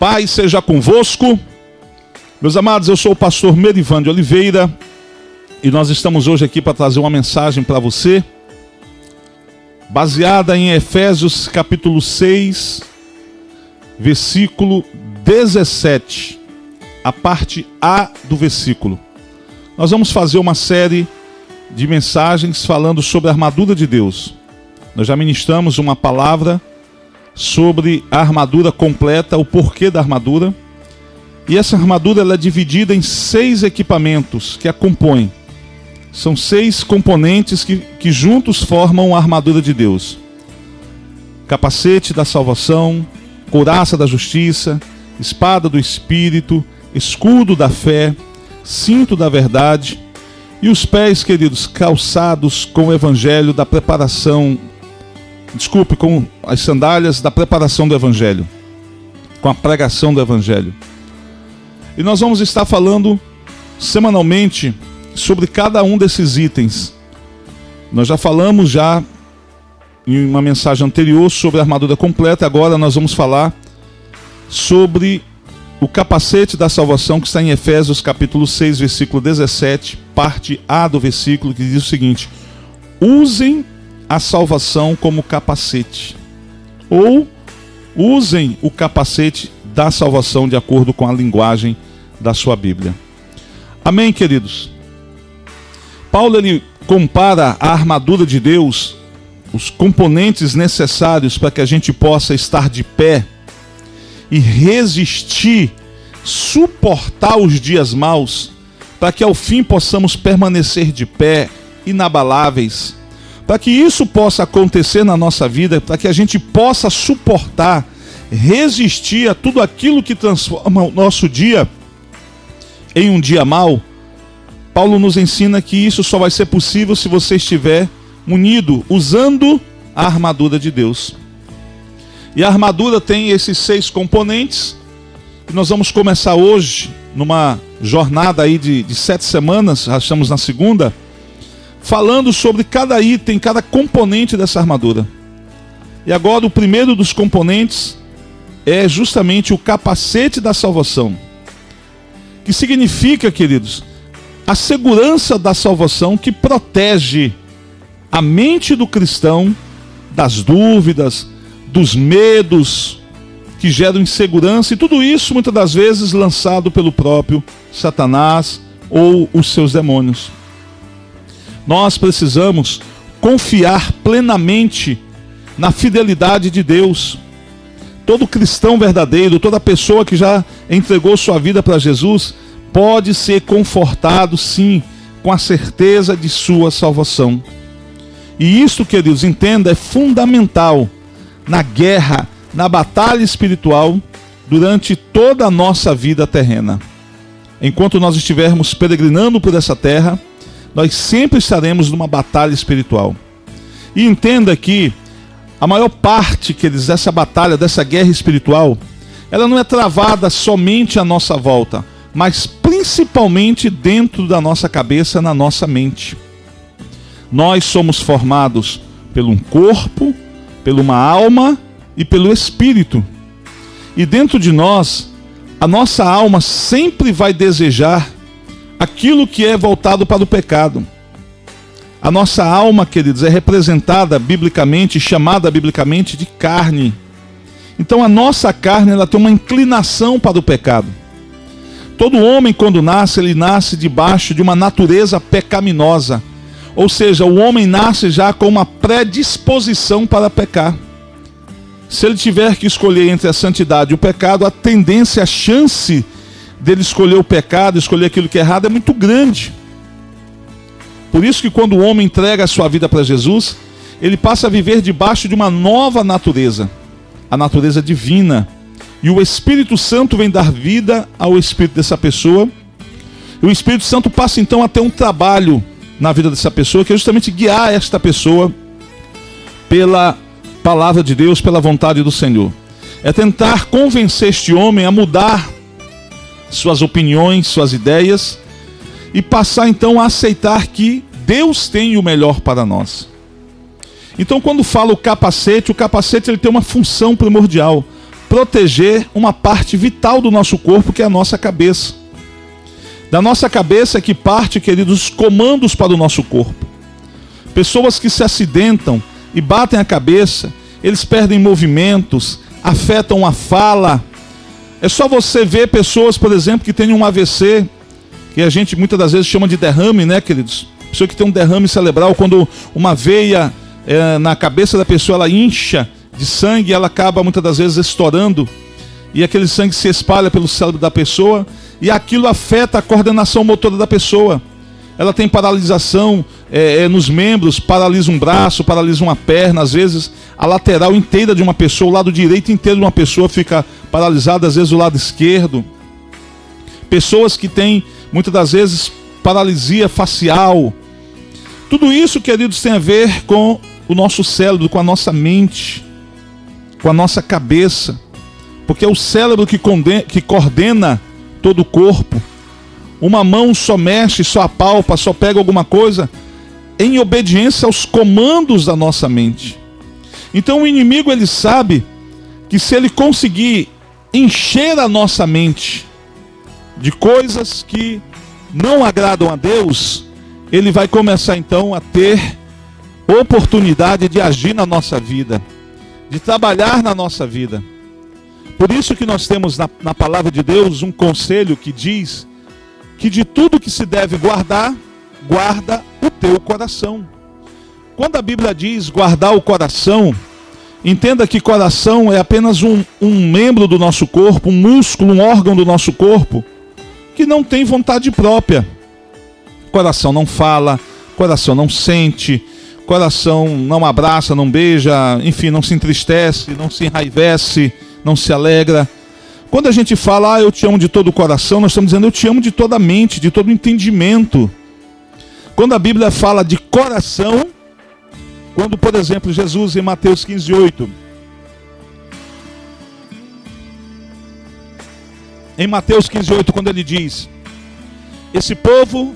paz seja convosco. Meus amados, eu sou o pastor Merivan de Oliveira e nós estamos hoje aqui para trazer uma mensagem para você, baseada em Efésios capítulo 6, versículo 17, a parte A do versículo. Nós vamos fazer uma série de mensagens falando sobre a armadura de Deus. Nós já ministramos uma palavra sobre a armadura completa, o porquê da armadura. E essa armadura ela é dividida em seis equipamentos que a compõem. São seis componentes que, que juntos formam a armadura de Deus: capacete da salvação, couraça da justiça, espada do espírito, escudo da fé, cinto da verdade e os pés, queridos, calçados com o evangelho da preparação desculpe, com as sandálias da preparação do Evangelho, com a pregação do Evangelho. E nós vamos estar falando semanalmente sobre cada um desses itens. Nós já falamos já em uma mensagem anterior sobre a armadura completa, agora nós vamos falar sobre o capacete da salvação que está em Efésios capítulo 6, versículo 17, parte A do versículo, que diz o seguinte: Usem a salvação como capacete. Ou usem o capacete da salvação de acordo com a linguagem da sua Bíblia. Amém, queridos? Paulo ele compara a armadura de Deus, os componentes necessários para que a gente possa estar de pé e resistir, suportar os dias maus, para que ao fim possamos permanecer de pé, inabaláveis, para que isso possa acontecer na nossa vida, para que a gente possa suportar, resistir a tudo aquilo que transforma o nosso dia em um dia mau, Paulo nos ensina que isso só vai ser possível se você estiver munido, usando a armadura de Deus. E a armadura tem esses seis componentes. E nós vamos começar hoje, numa jornada aí de, de sete semanas, já estamos na segunda falando sobre cada item, cada componente dessa armadura. E agora o primeiro dos componentes é justamente o capacete da salvação. Que significa, queridos, a segurança da salvação que protege a mente do cristão das dúvidas, dos medos que geram insegurança e tudo isso muitas das vezes lançado pelo próprio Satanás ou os seus demônios. Nós precisamos confiar plenamente na fidelidade de Deus. Todo cristão verdadeiro, toda pessoa que já entregou sua vida para Jesus, pode ser confortado, sim, com a certeza de sua salvação. E isso, queridos, entenda, é fundamental na guerra, na batalha espiritual, durante toda a nossa vida terrena. Enquanto nós estivermos peregrinando por essa terra, nós sempre estaremos numa batalha espiritual. E entenda que a maior parte que eles dessa batalha, dessa guerra espiritual, ela não é travada somente à nossa volta, mas principalmente dentro da nossa cabeça, na nossa mente. Nós somos formados pelo um corpo, pela uma alma e pelo espírito. E dentro de nós, a nossa alma sempre vai desejar aquilo que é voltado para o pecado. A nossa alma, queridos, é representada biblicamente, chamada biblicamente de carne. Então a nossa carne ela tem uma inclinação para o pecado. Todo homem quando nasce, ele nasce debaixo de uma natureza pecaminosa. Ou seja, o homem nasce já com uma predisposição para pecar. Se ele tiver que escolher entre a santidade e o pecado, a tendência, a chance dele escolher o pecado, escolher aquilo que é errado, é muito grande. Por isso que quando o homem entrega a sua vida para Jesus, ele passa a viver debaixo de uma nova natureza, a natureza divina. E o Espírito Santo vem dar vida ao espírito dessa pessoa. E o Espírito Santo passa então a ter um trabalho na vida dessa pessoa, que é justamente guiar esta pessoa pela palavra de Deus, pela vontade do Senhor. É tentar convencer este homem a mudar suas opiniões, suas ideias e passar então a aceitar que Deus tem o melhor para nós. Então, quando fala o capacete, o capacete ele tem uma função primordial: proteger uma parte vital do nosso corpo, que é a nossa cabeça. Da nossa cabeça é que parte, queridos, os comandos para o nosso corpo. Pessoas que se acidentam e batem a cabeça, eles perdem movimentos, afetam a fala. É só você ver pessoas, por exemplo, que têm um AVC, que a gente muitas das vezes chama de derrame, né, queridos? Pessoa que tem um derrame cerebral, quando uma veia é, na cabeça da pessoa ela incha de sangue, ela acaba muitas das vezes estourando e aquele sangue se espalha pelo cérebro da pessoa e aquilo afeta a coordenação motora da pessoa. Ela tem paralisação é, é, nos membros, paralisa um braço, paralisa uma perna, às vezes a lateral inteira de uma pessoa, o lado direito inteiro de uma pessoa fica paralisado, às vezes o lado esquerdo. Pessoas que têm muitas das vezes paralisia facial. Tudo isso, queridos, tem a ver com o nosso cérebro, com a nossa mente, com a nossa cabeça. Porque é o cérebro que, condena, que coordena todo o corpo. Uma mão só mexe, só apalpa, só pega alguma coisa em obediência aos comandos da nossa mente. Então o inimigo ele sabe que se ele conseguir encher a nossa mente de coisas que não agradam a Deus, ele vai começar então a ter oportunidade de agir na nossa vida, de trabalhar na nossa vida. Por isso que nós temos na, na palavra de Deus um conselho que diz que de tudo que se deve guardar, guarda o teu coração. Quando a Bíblia diz guardar o coração, entenda que coração é apenas um, um membro do nosso corpo, um músculo, um órgão do nosso corpo, que não tem vontade própria. Coração não fala, coração não sente, coração não abraça, não beija, enfim, não se entristece, não se enraivece não se alegra. Quando a gente fala, ah, eu te amo de todo o coração, nós estamos dizendo, eu te amo de toda a mente, de todo o entendimento. Quando a Bíblia fala de coração, quando, por exemplo, Jesus em Mateus 15, 8, em Mateus 15, 8, quando ele diz: Esse povo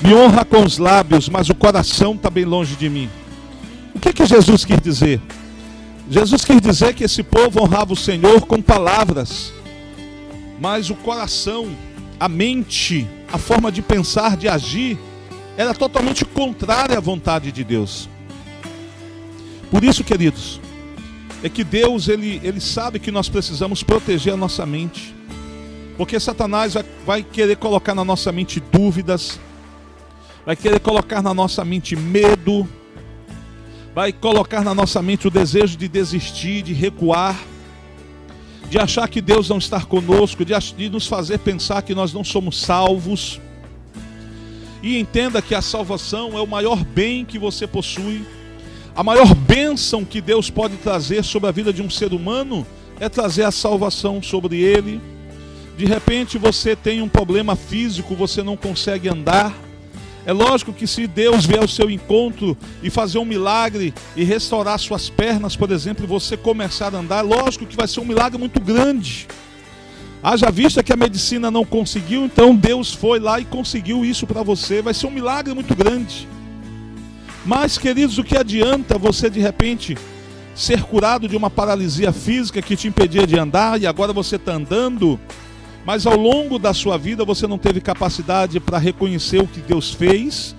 me honra com os lábios, mas o coração está bem longe de mim. O que, que Jesus quer dizer? Jesus quis dizer que esse povo honrava o Senhor com palavras, mas o coração, a mente, a forma de pensar, de agir, era totalmente contrária à vontade de Deus. Por isso, queridos, é que Deus ele, ele sabe que nós precisamos proteger a nossa mente, porque Satanás vai, vai querer colocar na nossa mente dúvidas, vai querer colocar na nossa mente medo, vai colocar na nossa mente o desejo de desistir, de recuar, de achar que Deus não está conosco, de, de nos fazer pensar que nós não somos salvos. E entenda que a salvação é o maior bem que você possui, a maior bênção que Deus pode trazer sobre a vida de um ser humano é trazer a salvação sobre ele. De repente você tem um problema físico, você não consegue andar é lógico que se Deus vier ao seu encontro e fazer um milagre e restaurar suas pernas, por exemplo, e você começar a andar, lógico que vai ser um milagre muito grande. Haja vista que a medicina não conseguiu, então Deus foi lá e conseguiu isso para você. Vai ser um milagre muito grande. Mas, queridos, o que adianta você de repente ser curado de uma paralisia física que te impedia de andar e agora você está andando? Mas ao longo da sua vida você não teve capacidade para reconhecer o que Deus fez,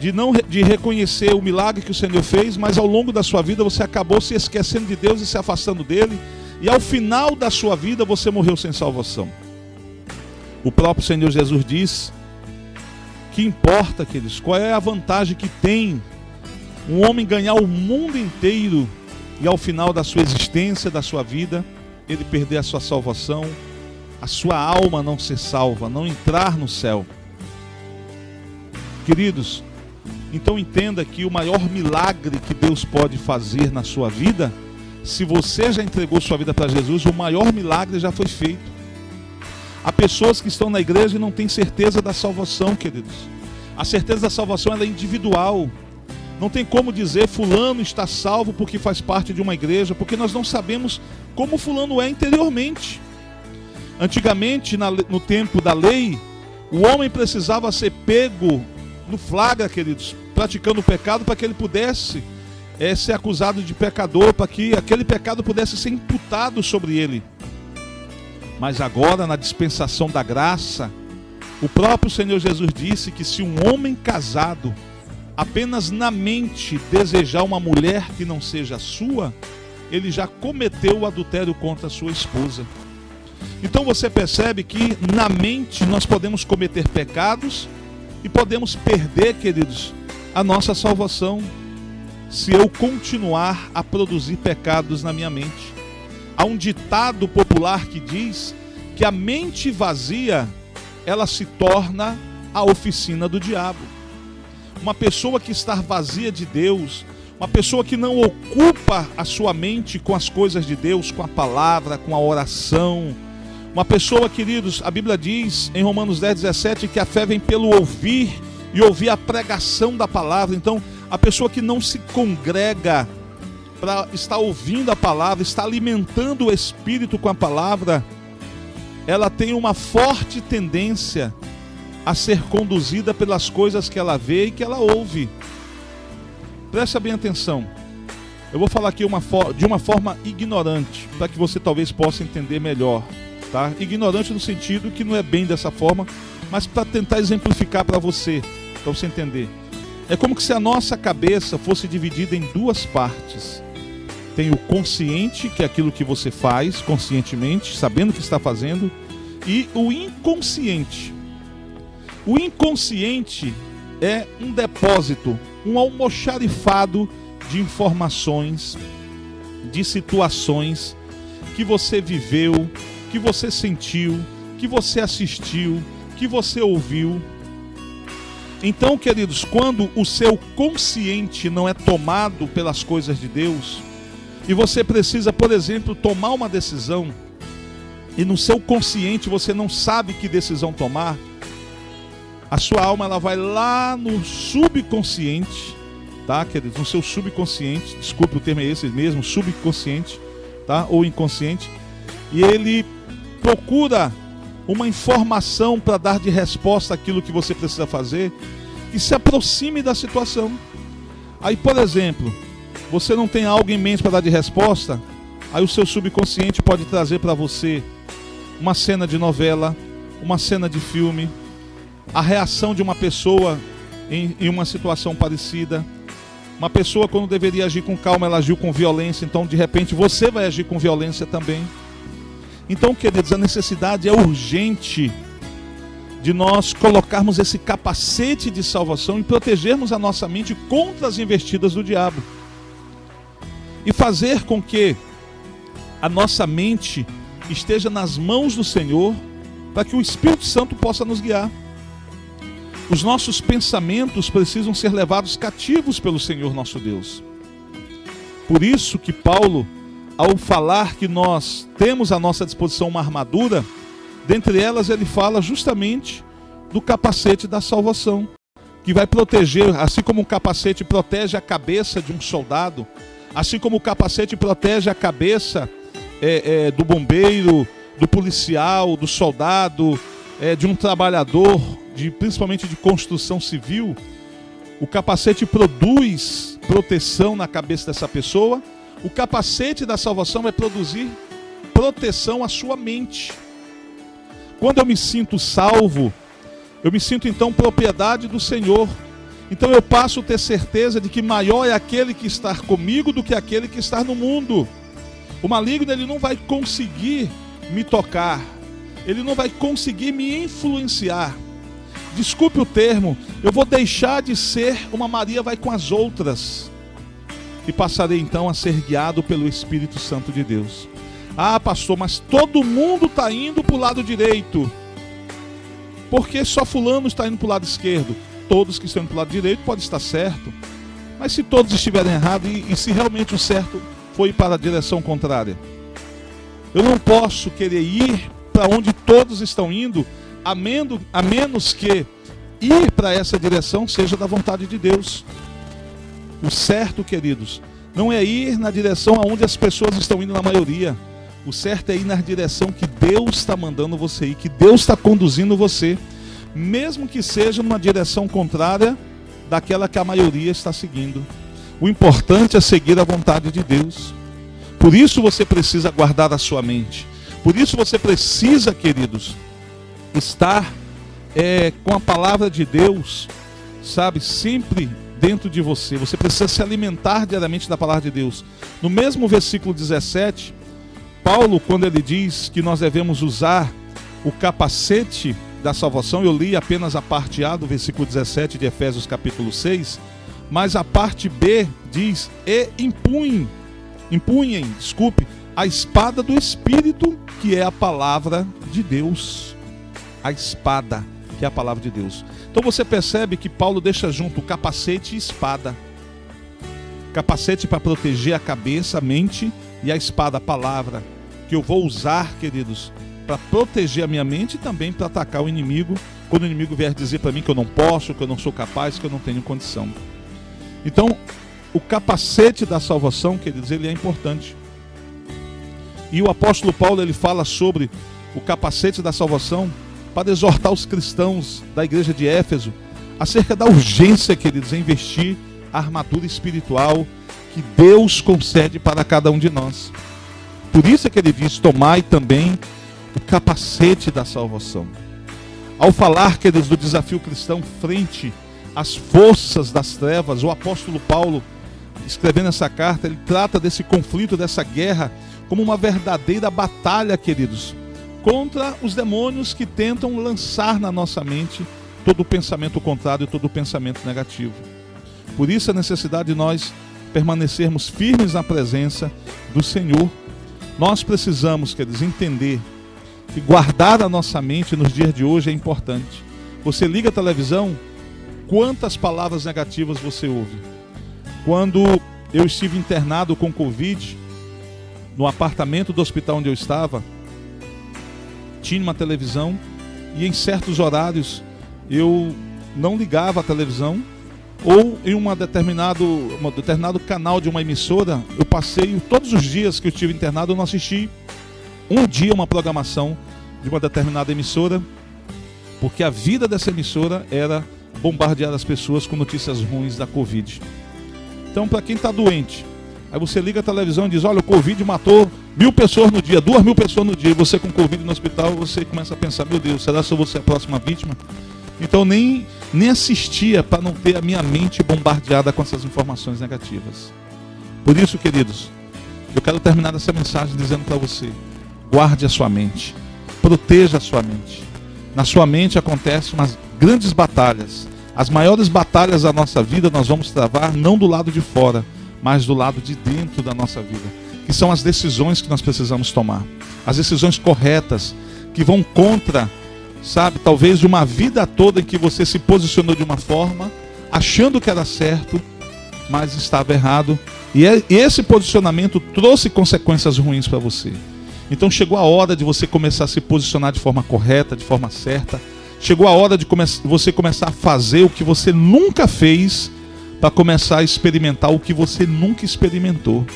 de não de reconhecer o milagre que o Senhor fez, mas ao longo da sua vida você acabou se esquecendo de Deus e se afastando dele, e ao final da sua vida você morreu sem salvação. O próprio Senhor Jesus diz que importa, queridos, qual é a vantagem que tem um homem ganhar o mundo inteiro e ao final da sua existência, da sua vida, ele perder a sua salvação, a sua alma não ser salva, não entrar no céu. Queridos, então entenda que o maior milagre que Deus pode fazer na sua vida, se você já entregou sua vida para Jesus, o maior milagre já foi feito. Há pessoas que estão na igreja e não têm certeza da salvação, queridos. A certeza da salvação é individual. Não tem como dizer fulano está salvo porque faz parte de uma igreja, porque nós não sabemos como fulano é interiormente. Antigamente, no tempo da lei, o homem precisava ser pego no flagra, queridos, praticando o pecado, para que ele pudesse é ser acusado de pecador para que aquele pecado pudesse ser imputado sobre ele. Mas agora, na dispensação da graça, o próprio Senhor Jesus disse que se um homem casado apenas na mente desejar uma mulher que não seja sua, ele já cometeu o adultério contra a sua esposa. Então você percebe que na mente nós podemos cometer pecados e podemos perder, queridos, a nossa salvação se eu continuar a produzir pecados na minha mente. Há um ditado popular que diz que a mente vazia ela se torna a oficina do diabo. Uma pessoa que está vazia de Deus, uma pessoa que não ocupa a sua mente com as coisas de Deus, com a palavra, com a oração. Uma pessoa, queridos, a Bíblia diz em Romanos 10, 17 que a fé vem pelo ouvir e ouvir a pregação da palavra. Então, a pessoa que não se congrega para estar ouvindo a palavra, está alimentando o espírito com a palavra, ela tem uma forte tendência a ser conduzida pelas coisas que ela vê e que ela ouve. Presta bem atenção. Eu vou falar aqui uma de uma forma ignorante, para que você talvez possa entender melhor. Tá? Ignorante no sentido que não é bem dessa forma, mas para tentar exemplificar para você, para você entender. É como se a nossa cabeça fosse dividida em duas partes. Tem o consciente, que é aquilo que você faz conscientemente, sabendo o que está fazendo, e o inconsciente. O inconsciente é um depósito, um almoxarifado de informações, de situações que você viveu, que você sentiu, que você assistiu, que você ouviu. Então, queridos, quando o seu consciente não é tomado pelas coisas de Deus, e você precisa, por exemplo, tomar uma decisão, e no seu consciente você não sabe que decisão tomar, a sua alma ela vai lá no subconsciente, tá, queridos? No seu subconsciente, desculpe o termo é esse mesmo, subconsciente, tá? Ou inconsciente, e ele procura uma informação para dar de resposta àquilo que você precisa fazer, que se aproxime da situação. Aí, por exemplo, você não tem algo em mente para dar de resposta, aí o seu subconsciente pode trazer para você uma cena de novela, uma cena de filme, a reação de uma pessoa em, em uma situação parecida. Uma pessoa, quando deveria agir com calma, ela agiu com violência, então de repente você vai agir com violência também. Então, queridos, a necessidade é urgente de nós colocarmos esse capacete de salvação e protegermos a nossa mente contra as investidas do diabo. E fazer com que a nossa mente esteja nas mãos do Senhor, para que o Espírito Santo possa nos guiar. Os nossos pensamentos precisam ser levados cativos pelo Senhor nosso Deus. Por isso que Paulo, ao falar que nós temos à nossa disposição uma armadura, dentre elas ele fala justamente do capacete da salvação, que vai proteger, assim como o capacete protege a cabeça de um soldado, assim como o capacete protege a cabeça é, é, do bombeiro, do policial, do soldado, é, de um trabalhador, de, principalmente de construção civil, o capacete produz proteção na cabeça dessa pessoa. O capacete da salvação vai produzir proteção à sua mente. Quando eu me sinto salvo, eu me sinto então propriedade do Senhor. Então eu passo a ter certeza de que maior é aquele que está comigo do que aquele que está no mundo. O maligno ele não vai conseguir me tocar, ele não vai conseguir me influenciar. Desculpe o termo, eu vou deixar de ser uma Maria vai com as outras e passarei então a ser guiado pelo Espírito Santo de Deus. Ah, pastor, mas todo mundo está indo para o lado direito. Porque só fulano está indo para o lado esquerdo? Todos que estão indo para o lado direito podem estar certo. Mas se todos estiverem errados e, e se realmente o certo foi para a direção contrária. Eu não posso querer ir para onde todos estão indo, a a menos que ir para essa direção seja da vontade de Deus. O certo, queridos, não é ir na direção aonde as pessoas estão indo na maioria. O certo é ir na direção que Deus está mandando você ir, que Deus está conduzindo você, mesmo que seja numa direção contrária daquela que a maioria está seguindo. O importante é seguir a vontade de Deus. Por isso você precisa guardar a sua mente. Por isso você precisa, queridos, estar é, com a palavra de Deus, sabe, sempre dentro de você. Você precisa se alimentar diariamente da palavra de Deus. No mesmo versículo 17, Paulo, quando ele diz que nós devemos usar o capacete da salvação, eu li apenas a parte A do versículo 17 de Efésios capítulo 6, mas a parte B diz: "E impunhem, impunhem, desculpe, a espada do espírito, que é a palavra de Deus." A espada, que é a palavra de Deus. Então você percebe que Paulo deixa junto capacete e espada. Capacete para proteger a cabeça, a mente e a espada, a palavra, que eu vou usar, queridos, para proteger a minha mente e também para atacar o inimigo, quando o inimigo vier dizer para mim que eu não posso, que eu não sou capaz, que eu não tenho condição. Então, o capacete da salvação, queridos, ele é importante. E o apóstolo Paulo ele fala sobre o capacete da salvação para exortar os cristãos da igreja de Éfeso acerca da urgência, queridos, em investir a armadura espiritual que Deus concede para cada um de nós. Por isso é que ele diz: tomai também o capacete da salvação. Ao falar, queridos, do desafio cristão frente às forças das trevas, o apóstolo Paulo, escrevendo essa carta, ele trata desse conflito, dessa guerra, como uma verdadeira batalha, queridos, contra os demônios que tentam lançar na nossa mente todo o pensamento contrário, todo o pensamento negativo. Por isso a necessidade de nós permanecermos firmes na presença do Senhor. Nós precisamos, queridos, entender que guardar a nossa mente nos dias de hoje é importante. Você liga a televisão, quantas palavras negativas você ouve? Quando eu estive internado com Covid, no apartamento do hospital onde eu estava, tinha uma televisão e em certos horários eu não ligava a televisão ou em uma determinado, um determinado canal de uma emissora, eu passei todos os dias que eu estive internado, eu não assisti um dia uma programação de uma determinada emissora, porque a vida dessa emissora era bombardear as pessoas com notícias ruins da Covid. Então, para quem está doente, aí você liga a televisão e diz: Olha, o Covid matou mil pessoas no dia, duas mil pessoas no dia, e você com Covid no hospital, você começa a pensar: Meu Deus, será que eu vou ser a próxima vítima? Então, nem, nem assistia para não ter a minha mente bombardeada com essas informações negativas. Por isso, queridos, eu quero terminar essa mensagem dizendo para você: guarde a sua mente, proteja a sua mente. Na sua mente acontecem umas grandes batalhas. As maiores batalhas da nossa vida nós vamos travar não do lado de fora, mas do lado de dentro da nossa vida, que são as decisões que nós precisamos tomar. As decisões corretas que vão contra, sabe, talvez de uma vida toda em que você se posicionou de uma forma, achando que era certo, mas estava errado. E é, esse posicionamento trouxe consequências ruins para você. Então chegou a hora de você começar a se posicionar de forma correta, de forma certa. Chegou a hora de come você começar a fazer o que você nunca fez para começar a experimentar o que você nunca experimentou.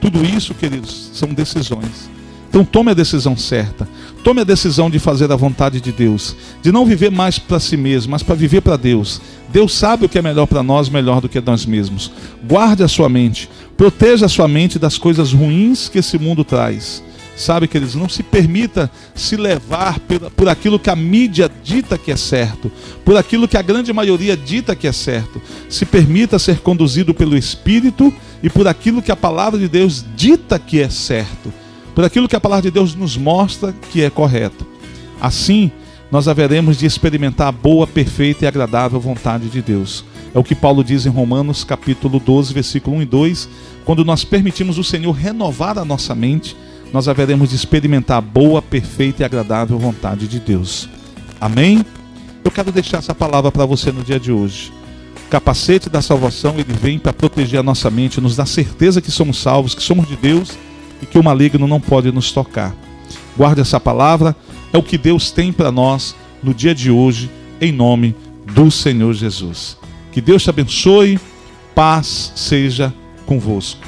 Tudo isso, queridos, são decisões. Então tome a decisão certa. Tome a decisão de fazer a vontade de Deus, de não viver mais para si mesmo, mas para viver para Deus. Deus sabe o que é melhor para nós, melhor do que nós mesmos. Guarde a sua mente, proteja a sua mente das coisas ruins que esse mundo traz. Sabe, queridos, não se permita se levar por, aquilo que a mídia dita que é certo, por aquilo que a grande maioria dita que é certo. Se permita ser conduzido pelo Espírito e por aquilo que a palavra de Deus dita que é certo, por aquilo que a palavra de Deus nos mostra que é correto. Assim, nós haveremos de experimentar a boa, perfeita e agradável vontade de Deus. É o que Paulo diz em Romanos capítulo 12, versículo 1 e 2, quando nós permitimos o Senhor renovar a nossa mente nós haveremos de experimentar a boa, perfeita e agradável vontade de Deus. Amém? Eu quero deixar essa palavra para você no dia de hoje. O capacete da salvação, ele vem para proteger a nossa mente, nos dar certeza que somos salvos, que somos de Deus e que o maligno não pode nos tocar. Guarde essa palavra, é o que Deus tem para nós no dia de hoje, em nome do Senhor Jesus. Que Deus te abençoe, paz seja convosco.